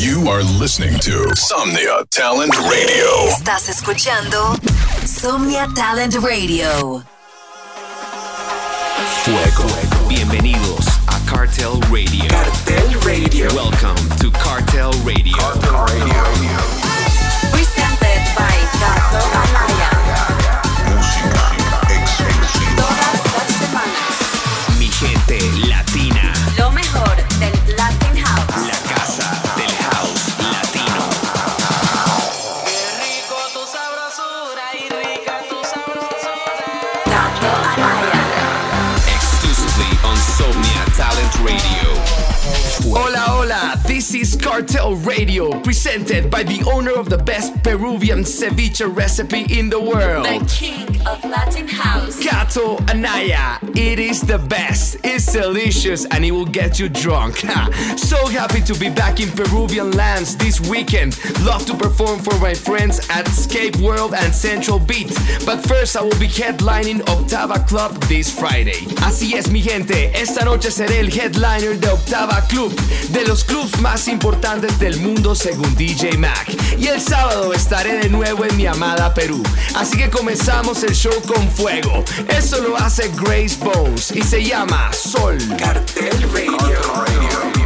You are listening to Somnia Talent Radio. Estás escuchando Somnia Talent Radio. Fuego. Bienvenidos a Cartel Radio. Cartel Radio. Welcome to Cartel Radio. Cartel Radio. Presented by Gato Alaya. Música exclusiva. Todas las semanas. Mi gente Cartel Radio, presented by the owner of the best Peruvian ceviche recipe in the world. The king of Latin House. Gato Anaya. It is the best. It's delicious and it will get you drunk. So happy to be back in Peruvian lands this weekend. Love to perform for my friends at Escape World and Central Beat. But first I will be headlining Octava Club this Friday. Así es mi gente, esta noche seré el headliner de Octava Club, de los clubs más importantes del mundo según DJ Mac. Y el sábado estaré de nuevo en mi amada Perú. Así que comenzamos el show con fuego. Esto lo hace Grace Bones y se llama Sol. Cartel Radio.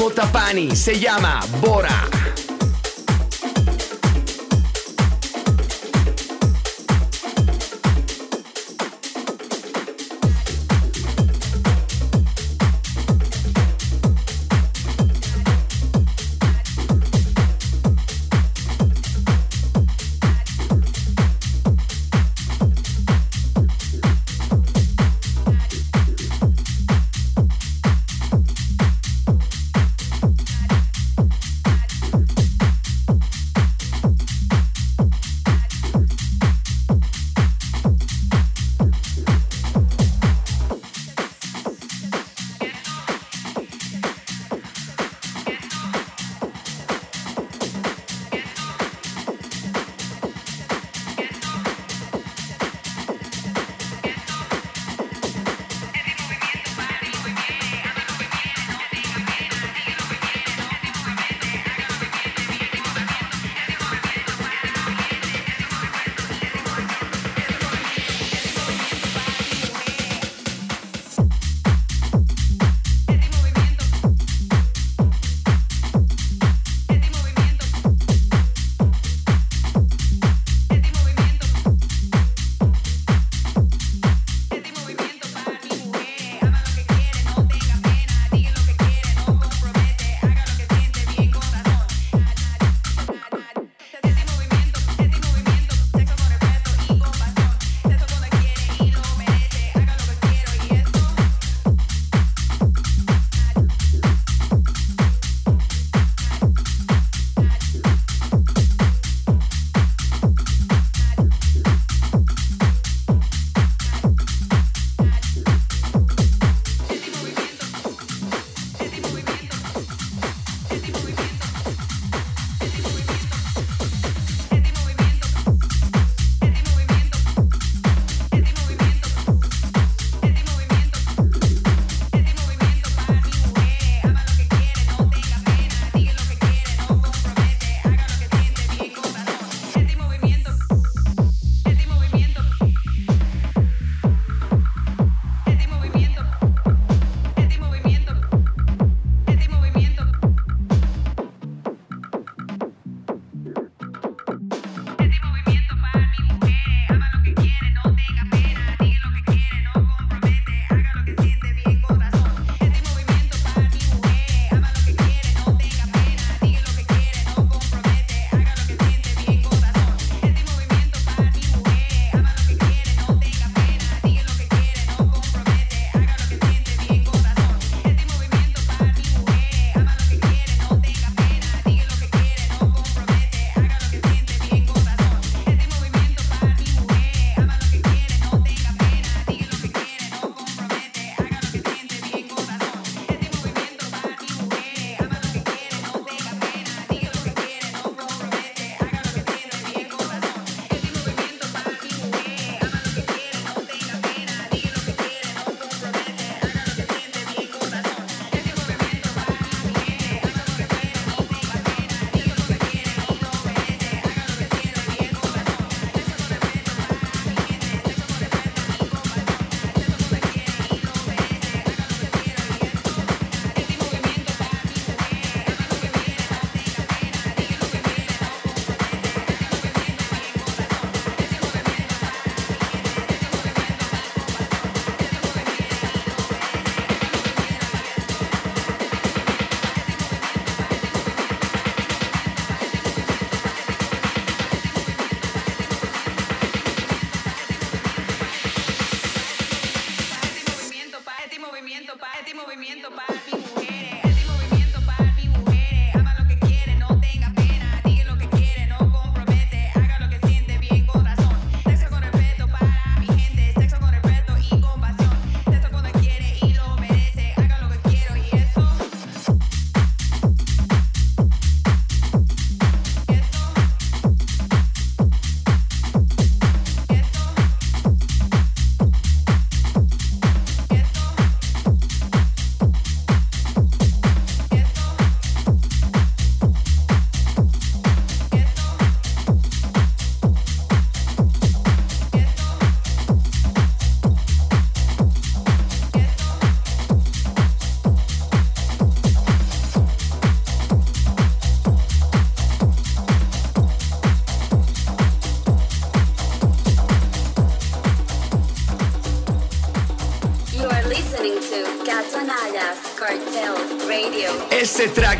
Timo Tapani se llama Bora.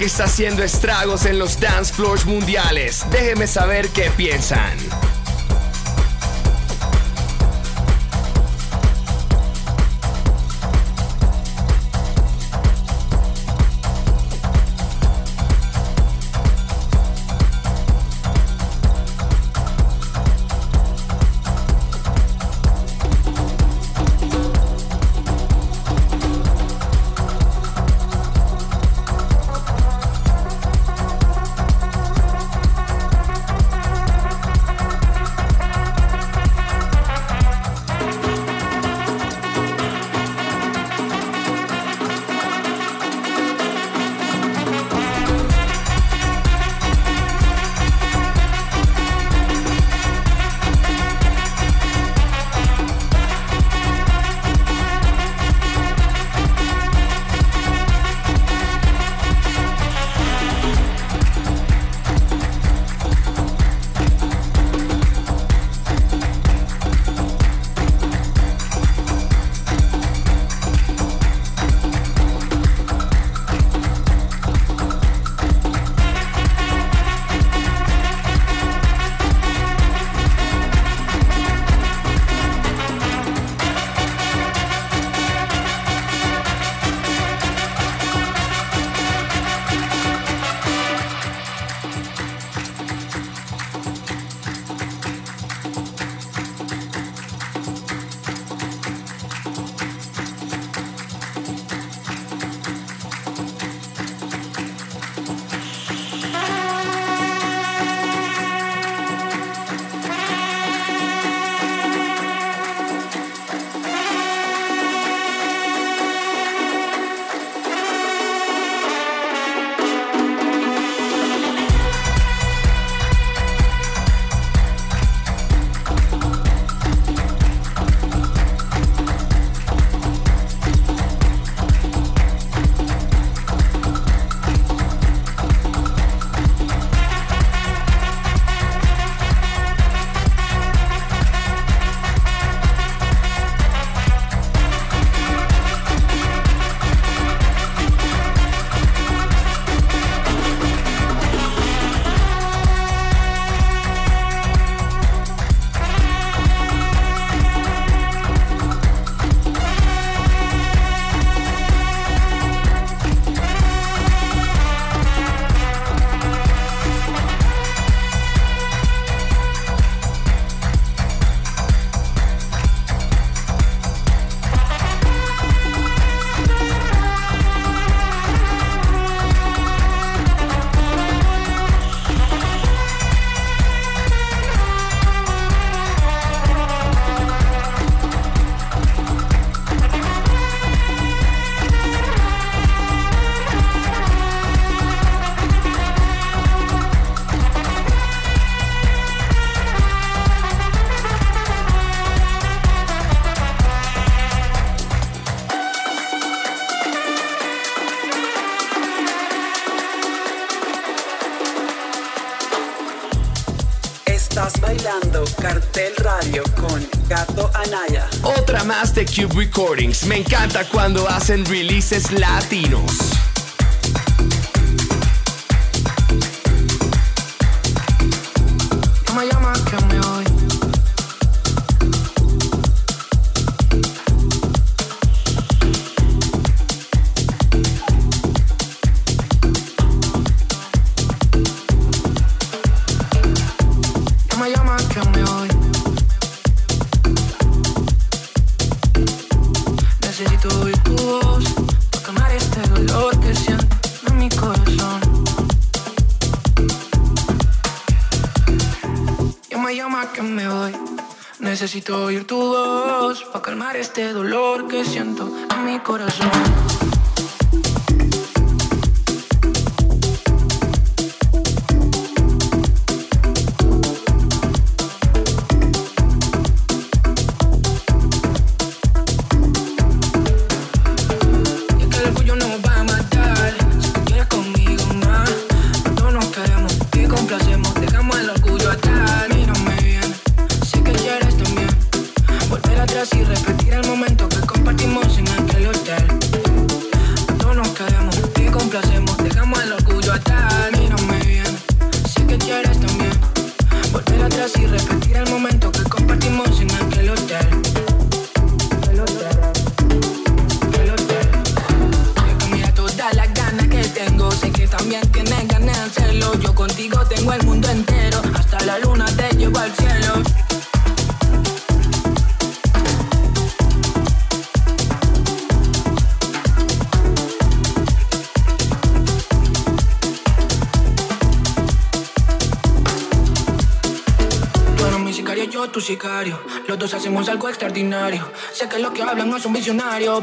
Track está haciendo estragos en los dance floors mundiales. Déjenme saber qué piensan. Con Gato Anaya. Otra más de Cube Recordings. Me encanta cuando hacen releases latinos. Que me. Necesito oír tu voz para calmar este dolor que siento en mi corazón. Al cielo. Yo tu sicario. Los dos hacemos algo extraordinario. Sé que lo que hablan no es un visionario.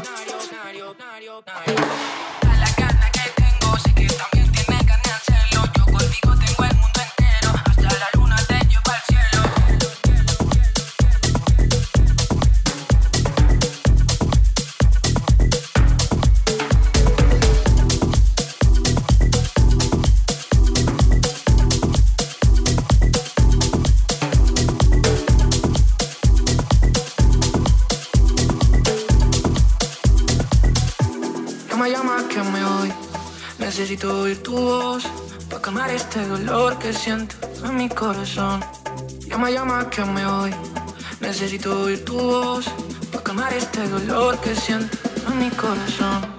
Necesito oír tu voz para calmar este dolor que siento en mi corazón. Llama, llama que me voy. Necesito oír tu voz para calmar este dolor que siento en mi corazón.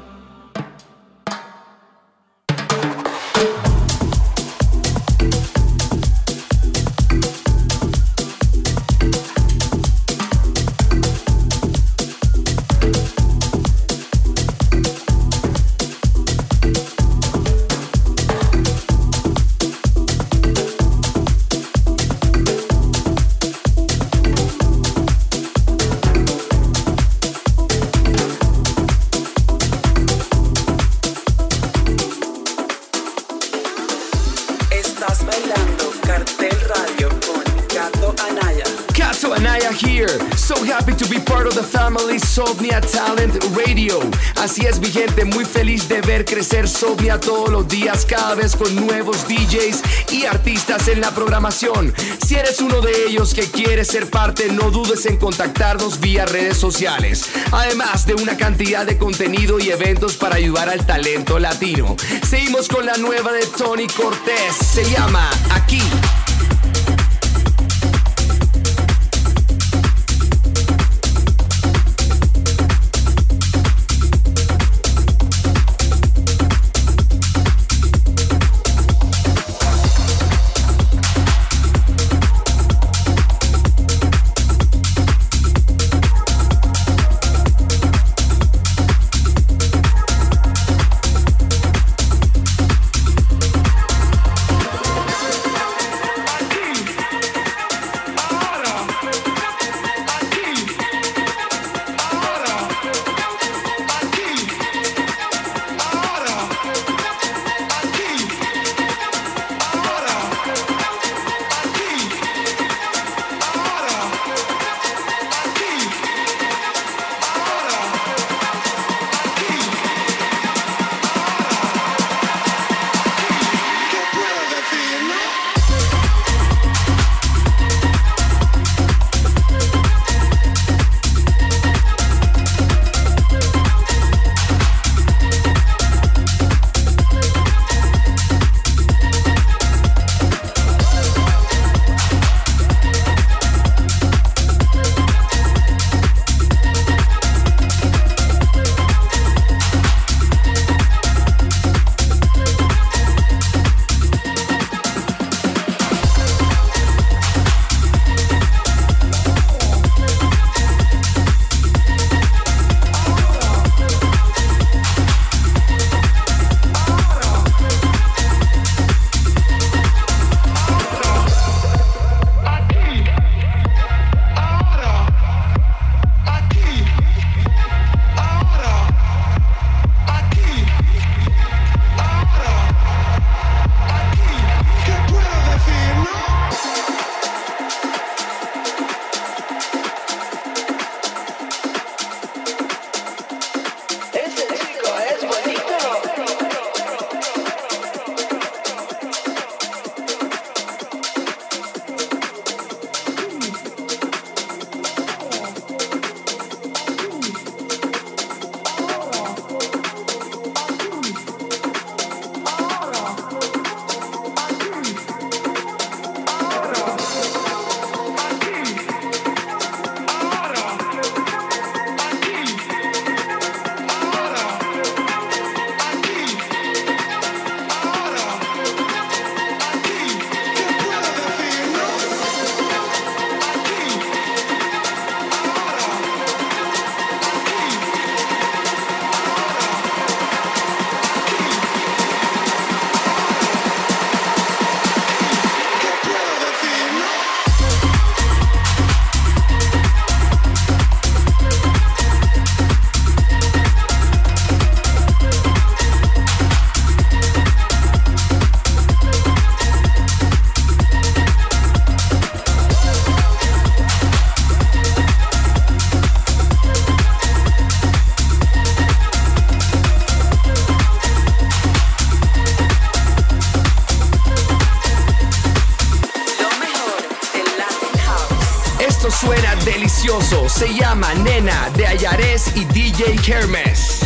Talent Radio. Así es, mi gente, muy feliz de ver crecer Sovnia todos los días, cada vez con nuevos DJs y artistas en la programación. Si eres uno de ellos que quiere ser parte, no dudes en contactarnos vía redes sociales. Además de una cantidad de contenido y eventos para ayudar al talento latino. Seguimos con la nueva de Tony Cortés. Se llama Aquí. Se llama Nena de Ayares y DJ Kermes.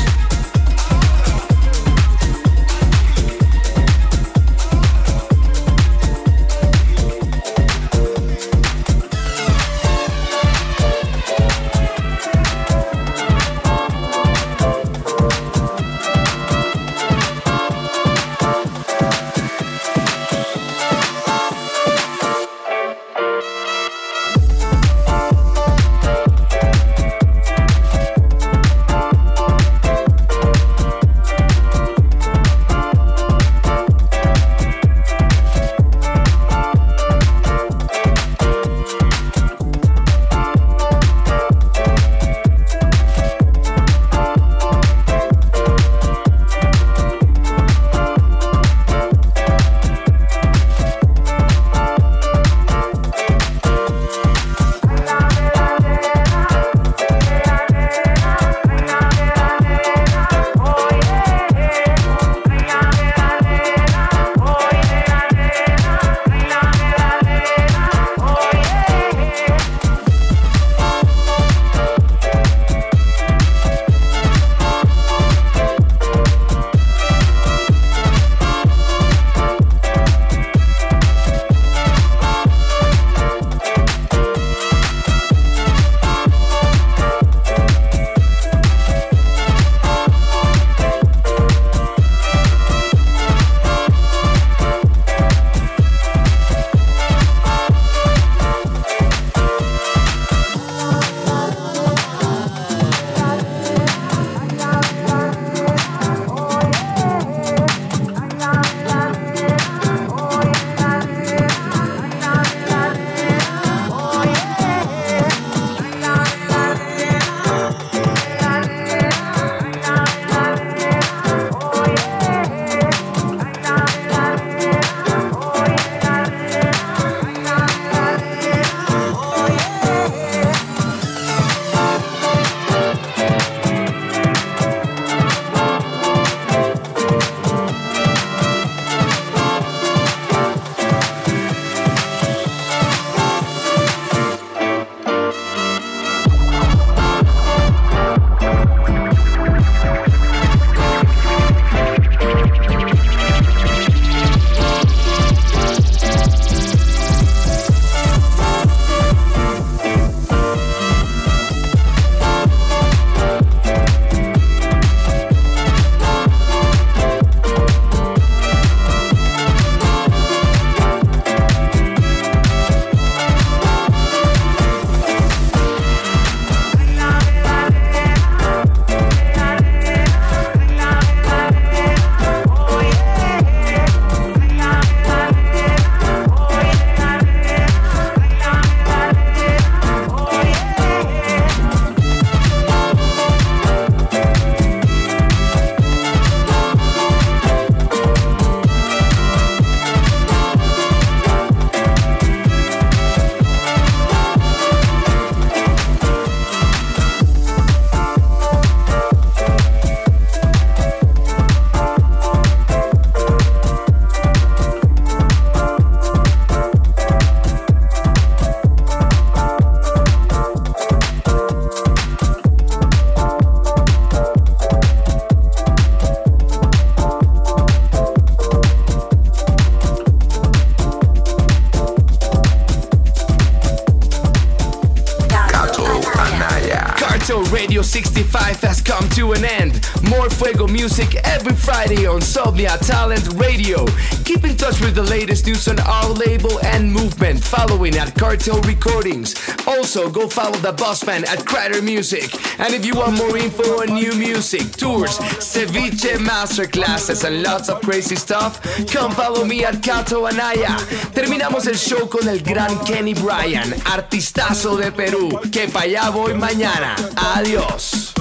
Somnia Talent Radio. Keep in touch with the latest news on our label and movement following at Cartel Recordings. Also, go follow the boss man at Crider Music. And if you want more info on new music, tours, ceviche masterclasses, and lots of crazy stuff, come follow me at Cato Anaya. Terminamos el show con el gran Kenny Bryan, artistazo de Perú. Que pa' allá voy mañana. Adiós.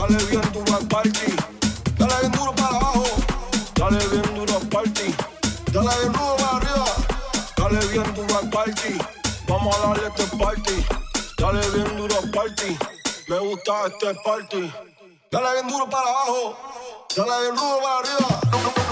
Vamos a darle este party, dale bien duro party, me gusta este party, dale bien duro para abajo, dale bien duro para arriba.